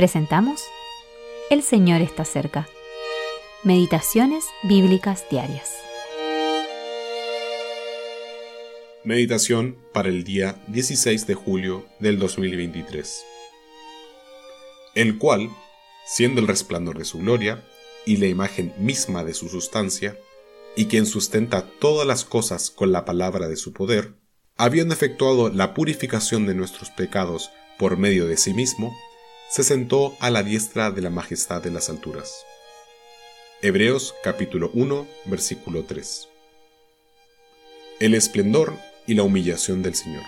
Presentamos El Señor está cerca. Meditaciones Bíblicas Diarias. Meditación para el día 16 de julio del 2023. El cual, siendo el resplandor de su gloria y la imagen misma de su sustancia, y quien sustenta todas las cosas con la palabra de su poder, habiendo efectuado la purificación de nuestros pecados por medio de sí mismo, se sentó a la diestra de la majestad de las alturas. Hebreos capítulo 1 versículo 3. El esplendor y la humillación del Señor.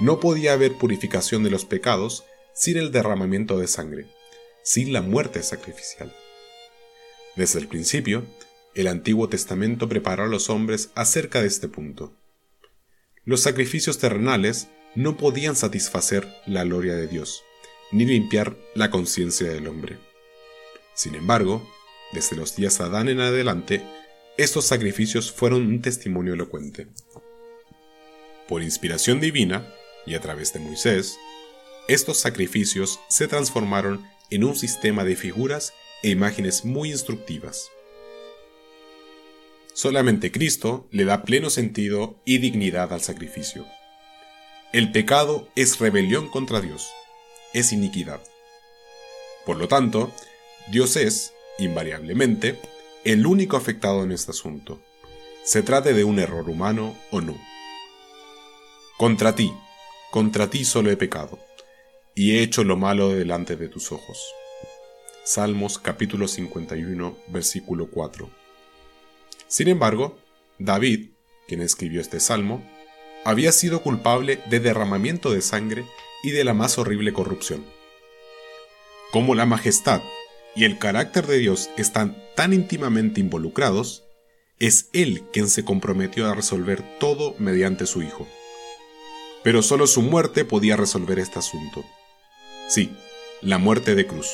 No podía haber purificación de los pecados sin el derramamiento de sangre, sin la muerte sacrificial. Desde el principio, el Antiguo Testamento preparó a los hombres acerca de este punto. Los sacrificios terrenales no podían satisfacer la gloria de Dios, ni limpiar la conciencia del hombre. Sin embargo, desde los días Adán en adelante, estos sacrificios fueron un testimonio elocuente. Por inspiración divina, y a través de Moisés, estos sacrificios se transformaron en un sistema de figuras e imágenes muy instructivas. Solamente Cristo le da pleno sentido y dignidad al sacrificio. El pecado es rebelión contra Dios es iniquidad. Por lo tanto, Dios es, invariablemente, el único afectado en este asunto, se trate de un error humano o no. Contra ti, contra ti solo he pecado, y he hecho lo malo delante de tus ojos. Salmos capítulo 51, versículo 4. Sin embargo, David, quien escribió este salmo, había sido culpable de derramamiento de sangre y de la más horrible corrupción. Como la majestad y el carácter de Dios están tan íntimamente involucrados, es Él quien se comprometió a resolver todo mediante su Hijo. Pero solo su muerte podía resolver este asunto. Sí, la muerte de cruz,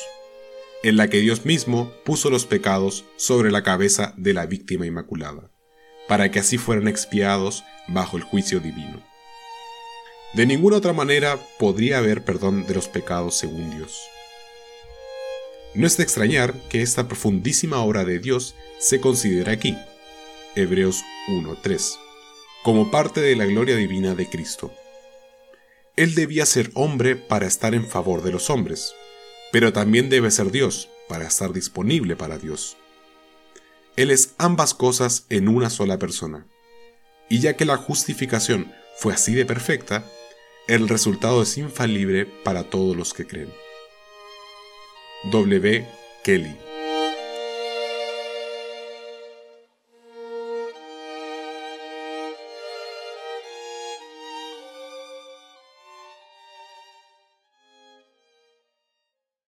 en la que Dios mismo puso los pecados sobre la cabeza de la víctima inmaculada, para que así fueran expiados bajo el juicio divino. De ninguna otra manera podría haber perdón de los pecados según Dios. No es de extrañar que esta profundísima obra de Dios se considera aquí, Hebreos 1.3, como parte de la gloria divina de Cristo. Él debía ser hombre para estar en favor de los hombres, pero también debe ser Dios para estar disponible para Dios. Él es ambas cosas en una sola persona. Y ya que la justificación fue así de perfecta, el resultado es infalible para todos los que creen. W. Kelly